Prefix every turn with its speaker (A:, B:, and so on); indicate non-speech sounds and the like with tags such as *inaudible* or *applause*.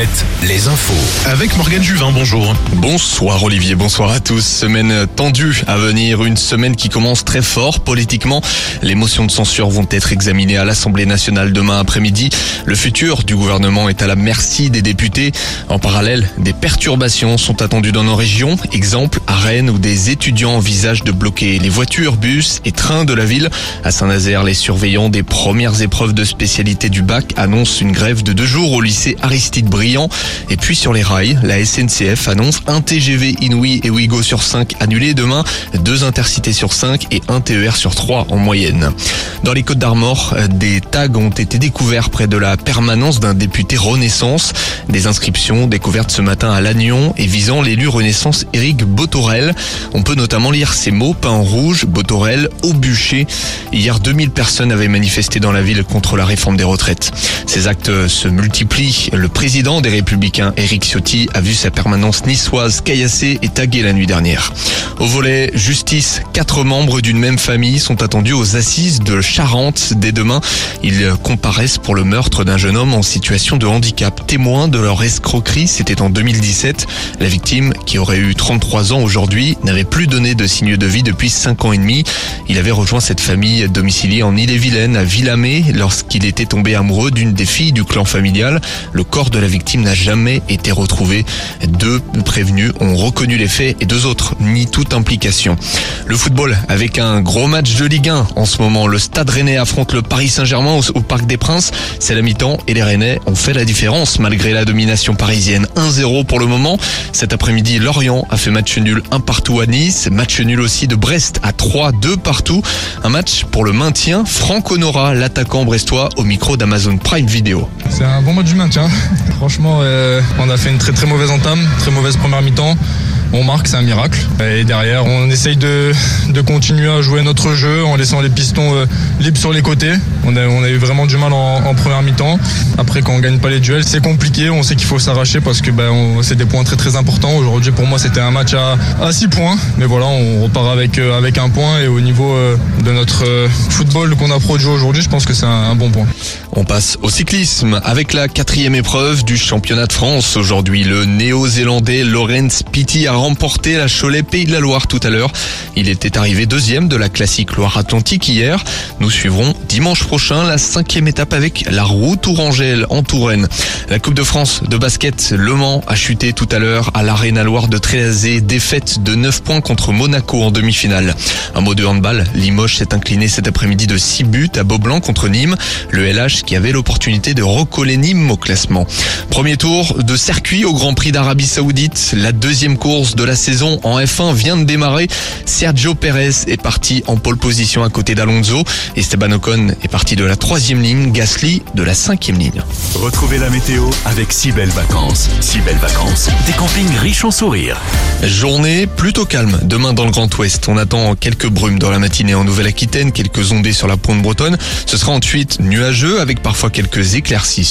A: 7, les infos.
B: Avec Morgane Juvin, bonjour.
C: Bonsoir Olivier, bonsoir à tous. Semaine tendue à venir, une semaine qui commence très fort politiquement. Les motions de censure vont être examinées à l'Assemblée nationale demain après-midi. Le futur du gouvernement est à la merci des députés. En parallèle, des perturbations sont attendues dans nos régions. Exemple, à Rennes où des étudiants envisagent de bloquer les voitures, bus et trains de la ville. À Saint-Nazaire, les surveillants des premières épreuves de spécialité du bac annoncent une grève de deux jours au lycée Aristide Et puis sur les rails, la SNCF annonce un TGV Inouï et Ouigo sur 5 annulés demain, deux intercités sur 5 et un TER sur 3 en moyenne. Dans les Côtes d'Armor, des tags ont été découverts près de la permanence d'un député Renaissance. Des inscriptions découvertes ce matin à Lannion et visant l'élu Renaissance Éric Botorel. On peut notamment lire ces mots peints en rouge, Botorel au bûcher. Hier, 2000 personnes avaient manifesté dans la ville contre la réforme des retraites. Ces actes se multiplient. Le président des Républicains, Éric Ciotti, a vu sa permanence niçoise caillassée et taguée la nuit dernière. Au volet justice, quatre membres d'une même famille sont attendus aux assises de Charente dès demain. Ils comparaissent pour le meurtre d'un jeune homme en situation de handicap. Témoin de leur escroquerie, c'était en 2017. La victime, qui aurait eu 33 ans aujourd'hui, n'avait plus donné de signe de vie depuis 5 ans et demi. Il avait rejoint cette famille domiciliée en Ille-et-Vilaine, à Villamé, lorsqu'il était tombé amoureux d'une des filles du clan familial. Le corps de la victime n'a jamais été retrouvé. Deux prévenus ont reconnu les faits et deux autres nient toute implication. Le football avec un gros match de Ligue 1 en ce moment. Le Stade Rennais affronte le Paris Saint-Germain au, Parc des Princes. C'est la mi-temps et les Rennais ont fait la différence malgré la domination parisienne. 1-0 pour le moment. Cet après-midi, Lorient a fait match nul un partout à Nice. Match nul aussi de Brest à 3-2 partout. Un match pour le maintien. Franck Honora, l'attaquant brestois, au micro d'Amazon Prime Video.
D: C'est un bon match du maintien. *laughs* Franchement, euh, on a fait une très très mauvaise entame, très mauvaise première mi-temps. On marque, c'est un miracle. Et derrière, on essaye de, de continuer à jouer notre jeu en laissant les pistons euh, libres sur les côtés. On a, eu vraiment du mal en, première mi-temps. Après, quand on gagne pas les duels, c'est compliqué. On sait qu'il faut s'arracher parce que ben, c'est des points très très importants. Aujourd'hui, pour moi, c'était un match à, à 6 points. Mais voilà, on repart avec, euh, avec un point. Et au niveau euh, de notre football qu'on a produit aujourd'hui, je pense que c'est un, un bon point.
C: On passe au cyclisme avec la quatrième épreuve du championnat de France. Aujourd'hui, le néo-zélandais Lorenz Pitti a remporté la Cholet Pays de la Loire tout à l'heure. Il était arrivé deuxième de la classique Loire-Atlantique hier. Nous suivrons dimanche prochain la cinquième étape avec la route Tourangelle en Touraine. La Coupe de France de basket, Le Mans a chuté tout à l'heure à l'Arena Loire de Tréazé. Défaite de 9 points contre Monaco en demi-finale. Un mot de handball, Limoges s'est incliné cet après-midi de 6 buts à Beaublanc contre Nîmes. Le LH qui avait l'opportunité de recoller Nîmes au classement. Premier tour de circuit au Grand Prix d'Arabie Saoudite. La deuxième course de la saison en F1 vient de démarrer. Sergio Perez est parti en pole position à côté d'Alonso. Esteban Ocon est parti de la troisième ligne. Gasly de la cinquième ligne.
A: Retrouvez la météo avec si belles vacances. Si belles vacances, des campings riches en sourires.
C: Journée plutôt calme. Demain dans le Grand Ouest, on attend quelques brumes dans la matinée en Nouvelle-Aquitaine, quelques ondées sur la pointe bretonne. Ce sera ensuite nuageux avec parfois quelques éclaircies.